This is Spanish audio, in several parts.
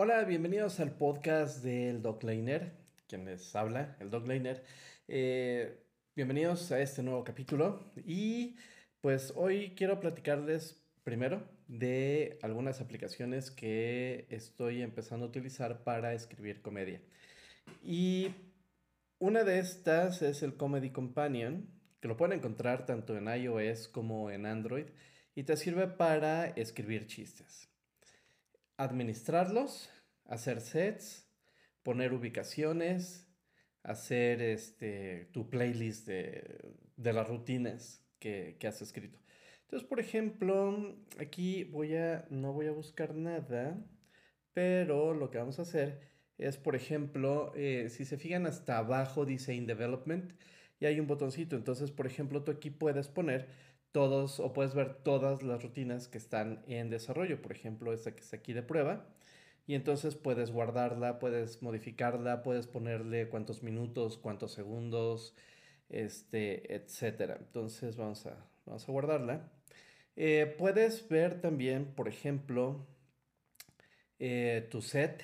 Hola, bienvenidos al podcast del Doc Liner, quien les habla, el Doc Liner. Eh, bienvenidos a este nuevo capítulo y pues hoy quiero platicarles primero de algunas aplicaciones que estoy empezando a utilizar para escribir comedia. Y una de estas es el Comedy Companion, que lo pueden encontrar tanto en iOS como en Android y te sirve para escribir chistes. Administrarlos, hacer sets, poner ubicaciones, hacer este, tu playlist de, las rutinas que, que, has escrito. Entonces, por ejemplo, aquí voy a, no voy a buscar nada, pero lo que vamos a hacer es, por ejemplo, eh, si se fijan hasta abajo dice In Development y hay un botoncito. Entonces, por ejemplo, tú aquí puedes poner todos o puedes ver todas las rutinas que están en desarrollo. Por ejemplo, esta que está aquí de prueba. Y entonces puedes guardarla, puedes modificarla, puedes ponerle cuántos minutos, cuántos segundos, este, etcétera. Entonces vamos a, vamos a guardarla. Eh, puedes ver también, por ejemplo, eh, tu set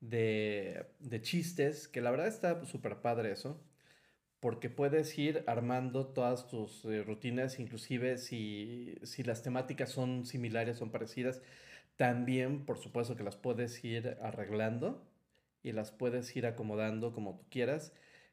de, chistes, que la verdad está súper padre eso, porque puedes ir armando todas tus eh, rutinas, inclusive si, si las temáticas son similares, son parecidas, también por supuesto que las puedes ir arreglando y las puedes ir acomodando como tú quieras.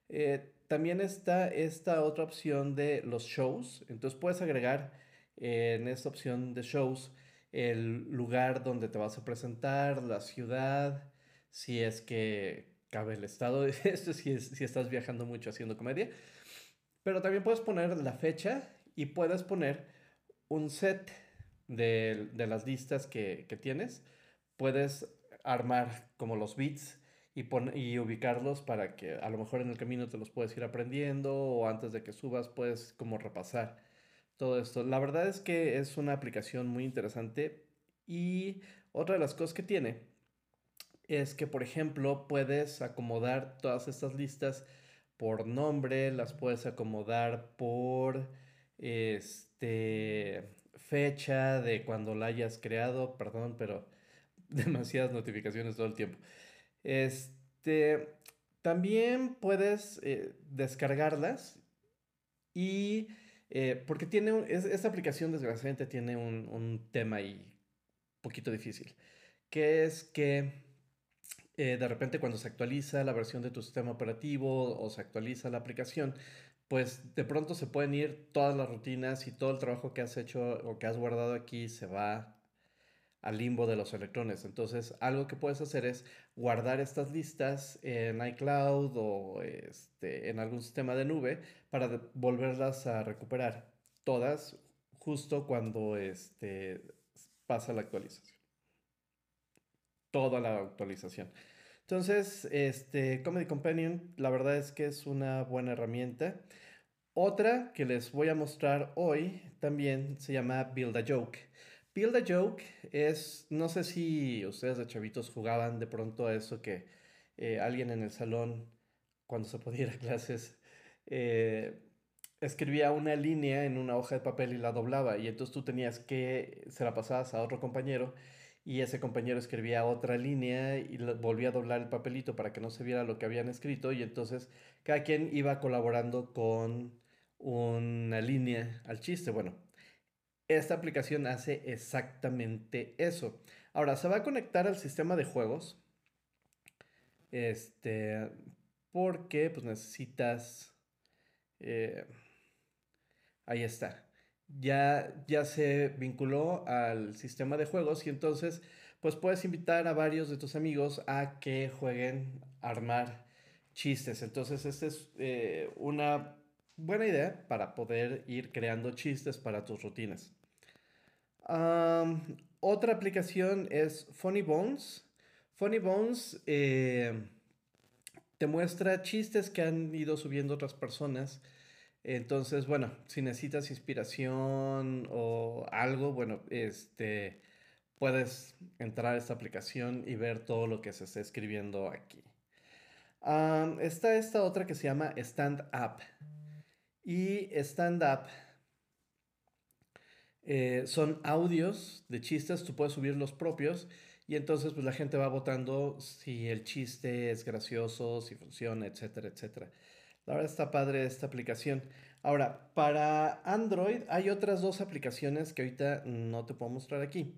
Eh, también está esta otra opción de los shows, entonces puedes agregar en esta opción de shows el lugar donde te vas a presentar, la ciudad, si es que cabe el estado, esto si, si estás viajando mucho haciendo comedia. Pero también puedes poner la fecha y puedes poner un set de, las listas que, tienes. Puedes armar como los beats y, y ubicarlos para que a lo mejor en el camino te los puedes ir aprendiendo o antes de que subas puedes como repasar todo esto. La verdad es que es una aplicación muy interesante y otra de las cosas que tiene es que, por ejemplo, puedes acomodar todas estas listas por nombre, las puedes acomodar por este fecha de cuando la hayas creado, perdón, pero demasiadas notificaciones todo el tiempo. Este, también puedes eh, descargarlas y eh, porque tiene esta aplicación desgraciadamente tiene un, un tema ahí poquito difícil, que es que eh, de repente cuando se actualiza la versión de tu sistema operativo o se actualiza la aplicación, pues de pronto se pueden ir todas las rutinas y todo el trabajo que has hecho o que has guardado aquí se va al limbo de los electrones. Entonces, algo que puedes hacer es guardar estas listas en iCloud o este, en algún sistema de nube para volverlas a recuperar todas justo cuando este, pasa la actualización toda la actualización. Entonces, este Comedy Companion, la verdad es que es una buena herramienta. Otra que les voy a mostrar hoy también se llama Build a Joke. Build a Joke es, no sé si ustedes de chavitos jugaban de pronto a eso que eh, alguien en el salón, cuando se podía ir a clases, eh, escribía una línea en una hoja de papel y la doblaba y entonces tú tenías que, se la pasabas a otro compañero y ese compañero escribía otra línea y volvía a doblar el papelito para que no se viera lo que habían escrito y entonces cada quien iba colaborando con una línea al chiste. Bueno, esta aplicación hace exactamente eso. Ahora, se va a conectar al sistema de juegos. Este, porque pues necesitas... Eh, ahí está ya, ya se vinculó al sistema de juegos y entonces pues puedes invitar a varios de tus amigos a que jueguen a armar chistes. Entonces esta es eh, una buena idea para poder ir creando chistes para tus rutinas. otra aplicación es Funny Bones. Funny Bones eh, te muestra chistes que han ido subiendo otras personas entonces, bueno, si necesitas inspiración o algo, bueno, este, puedes entrar a esta aplicación y ver todo lo que se está escribiendo aquí. está esta otra que se llama Stand Up. Y Stand Up eh, son audios de chistes, tú puedes subir los propios Y entonces pues la gente va votando si el chiste es gracioso, si funciona, etcétera, etcétera. La verdad está padre esta aplicación. Ahora, para Android hay otras dos aplicaciones que ahorita no te puedo mostrar aquí,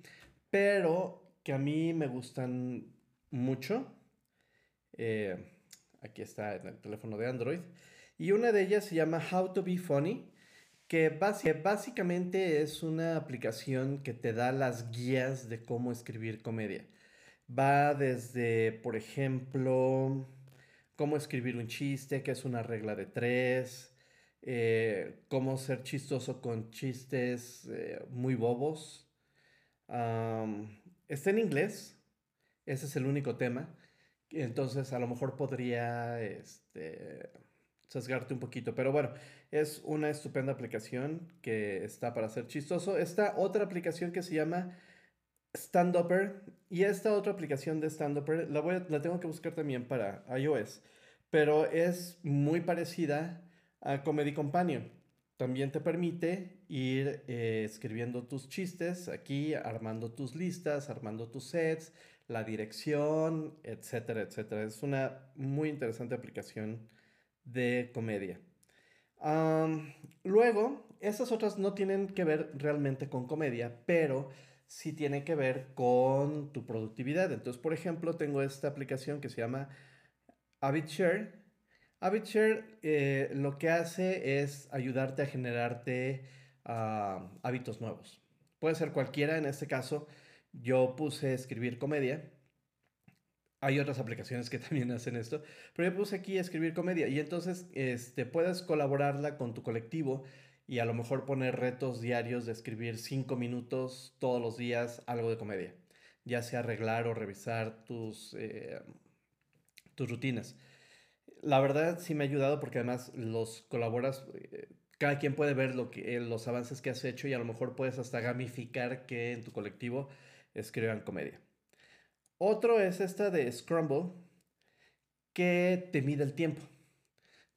pero que a mí me gustan mucho. Eh, aquí está el teléfono de Android. Y una de ellas se llama How to Be Funny, que básicamente es una aplicación que te da las guías de cómo escribir comedia. Va desde, por ejemplo, cómo escribir un chiste, que es una regla de tres, eh, cómo ser chistoso con chistes eh, muy bobos. está en inglés, ese es el único tema. Entonces a lo mejor podría este, sesgarte un poquito. Pero bueno, es una estupenda aplicación que está para ser chistoso. Esta otra aplicación que se llama StandUpper. Y esta otra aplicación de StandUpper la, voy la tengo que buscar también para iOS. Pero es muy parecida a Comedy Companion. También te permite ir eh, escribiendo tus chistes aquí, armando tus listas, armando tus sets, la dirección, etcétera, etcétera. Es una muy interesante aplicación de comedia. luego, estas otras no tienen que ver realmente con comedia, pero sí tienen que ver con tu productividad. Entonces, por ejemplo, tengo esta aplicación que se llama HabitShare. HabitShare eh, lo que hace es ayudarte a generarte hábitos nuevos. Puede ser cualquiera, en este caso yo puse escribir comedia hay otras aplicaciones que también hacen esto, pero yo puse aquí escribir comedia y entonces este, puedes colaborarla con tu colectivo y a lo mejor poner retos diarios de escribir cinco minutos todos los días algo de comedia, ya sea arreglar o revisar tus, eh, tus rutinas. La verdad sí me ha ayudado porque además los colaboras, eh, cada quien puede ver lo que, los avances que has hecho y a lo mejor puedes hasta gamificar que en tu colectivo escriban comedia. Otro es esta de Scrumble, que te mide el tiempo.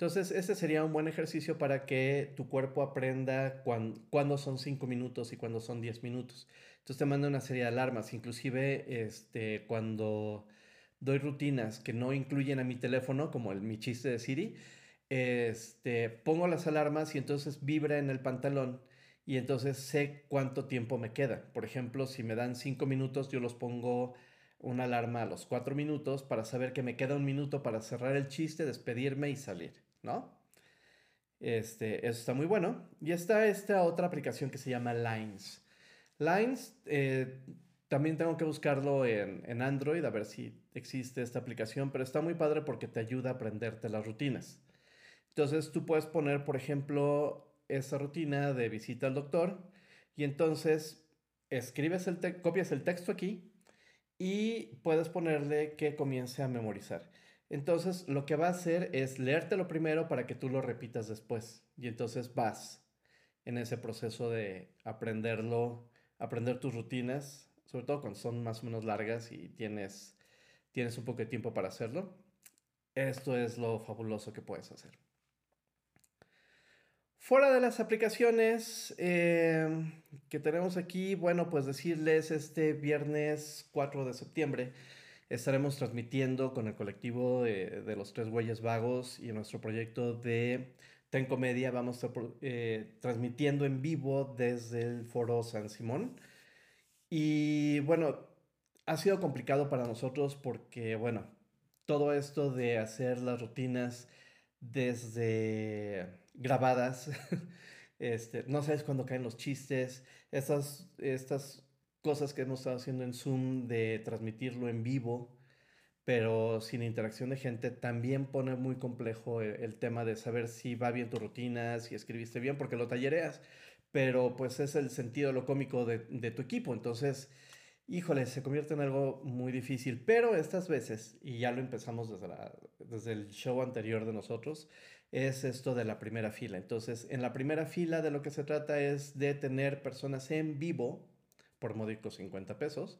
Entonces, ese sería un buen ejercicio para que tu cuerpo aprenda cuándo son 5 minutos y cuándo son 10 minutos. Entonces, te manda una serie de alarmas. Inclusive, este, cuando doy rutinas que no incluyen a mi teléfono, como el, mi chiste de Siri, este, pongo las alarmas y entonces vibra en el pantalón y entonces sé cuánto tiempo me queda. Por ejemplo, si me dan 5 minutos, yo los pongo una alarma a los cuatro minutos para saber que me queda un minuto para cerrar el chiste, despedirme y salir, ¿no? Este, eso está muy bueno. Y está esta otra aplicación que se llama Lines. Lines, eh, también tengo que buscarlo en, en, Android a ver si existe esta aplicación, pero está muy padre porque te ayuda a aprenderte las rutinas. Entonces tú puedes poner, por ejemplo, esa rutina de visita al doctor y entonces escribes el copias el texto aquí y puedes ponerle que comience a memorizar. Entonces, lo que va a hacer es leértelo primero para que tú lo repitas después. Y entonces vas en ese proceso de aprenderlo, aprender tus rutinas, sobre todo cuando son más o menos largas y tienes, tienes un poco de tiempo para hacerlo. Esto es lo fabuloso que puedes hacer. Fuera de las aplicaciones em, que tenemos aquí, bueno, pues decirles este viernes 4 de septiembre estaremos transmitiendo con el colectivo de, los tres güeyes vagos y nuestro proyecto de Ten Comedia vamos eh, transmitiendo en vivo desde el foro San Simón. Y bueno, ha sido complicado para nosotros porque, bueno, todo esto de hacer las rutinas desde grabadas. Este, no sabes cuándo caen los chistes. Estas, estas cosas que hemos estado haciendo en Zoom de transmitirlo en vivo, pero sin interacción de gente, también pone muy complejo el, tema de saber si va bien tu rutina, si escribiste bien, porque lo tallereas, pero pues es el sentido, lo cómico de, de tu equipo. Entonces, híjole, se convierte en algo muy difícil. Pero estas veces, y ya lo empezamos desde, desde el show anterior de nosotros, es esto de la primera fila. Entonces, en la primera fila de lo que se trata es de tener personas en vivo por módicos 50 pesos.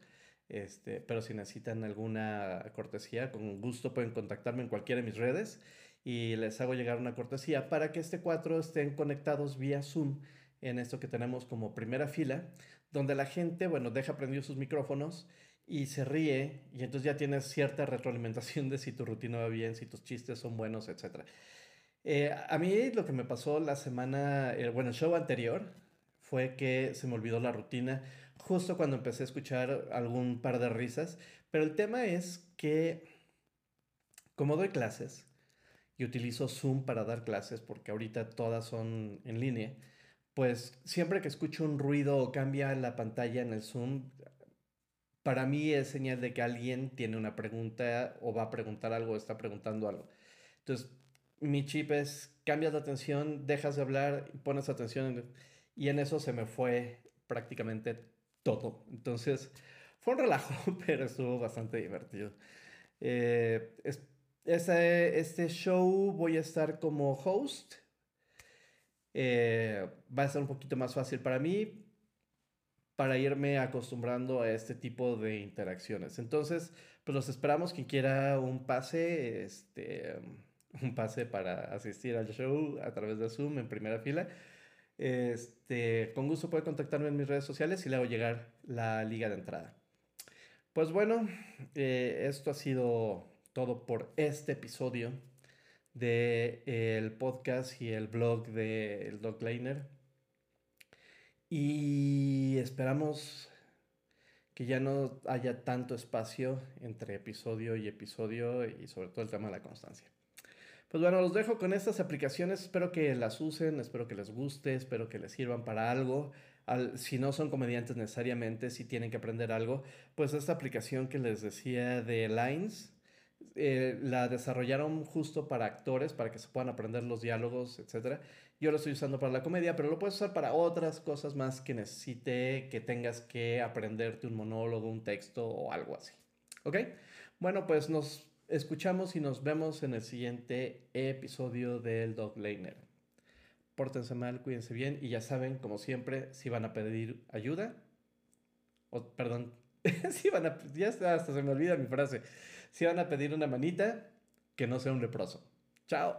Este, pero si necesitan alguna cortesía, con gusto pueden contactarme en cualquiera de mis redes y les hago llegar una cortesía para que este cuatro estén conectados vía Zoom en esto que tenemos como primera fila, donde la gente, bueno, deja prendidos sus micrófonos y se ríe y entonces ya tienes cierta retroalimentación de si tu rutina va bien, si tus chistes son buenos, etc. Eh, a mí lo que me pasó la semana, eh, bueno, el show anterior fue que se me olvidó la rutina justo cuando empecé a escuchar algún par de risas, pero el tema es que como doy clases y utilizo Zoom para dar clases, porque ahorita todas son en línea, pues siempre que escucho un ruido o cambia la pantalla en el Zoom, para mí es señal de que alguien tiene una pregunta o va a preguntar algo o está preguntando algo. Entonces, mi chip es, cambias la atención, dejas de hablar, pones atención y en eso se me fue prácticamente todo. Entonces, fue un relajo, pero estuvo bastante divertido. Eh, este show voy a estar como host. Eh, va a ser un poquito más fácil para mí para irme acostumbrando a este tipo de interacciones. Entonces, pues los esperamos. Quien quiera un pase, este, un pase para asistir al show a través de Zoom en primera fila. Este, con gusto puede contactarme en mis redes sociales y le hago llegar la liga de entrada. Pues bueno, eh, esto ha sido todo por este episodio del el podcast y el blog del de Liner. Y esperamos que ya no haya tanto espacio entre episodio y episodio y sobre todo el tema de la constancia. Pues bueno, los dejo con estas aplicaciones, espero que las usen, espero que les guste, espero que les sirvan para algo. si no son comediantes necesariamente, si tienen que aprender algo, pues esta aplicación que les decía de Lines, eh, la desarrollaron justo para actores, para que se puedan aprender los diálogos, etc. Yo lo estoy usando para la comedia, pero lo puedes usar para otras cosas más que necesite que tengas que aprenderte un monólogo, un texto o algo así. ¿Ok? Bueno, pues nos escuchamos y nos vemos en el siguiente episodio del Dog Laner. Pórtense mal, cuídense bien y ya saben, como siempre, si van a pedir ayuda, o perdón, si van a, ya hasta se me olvida mi frase. Si van a pedir una manita, que no sea un leproso. Chao.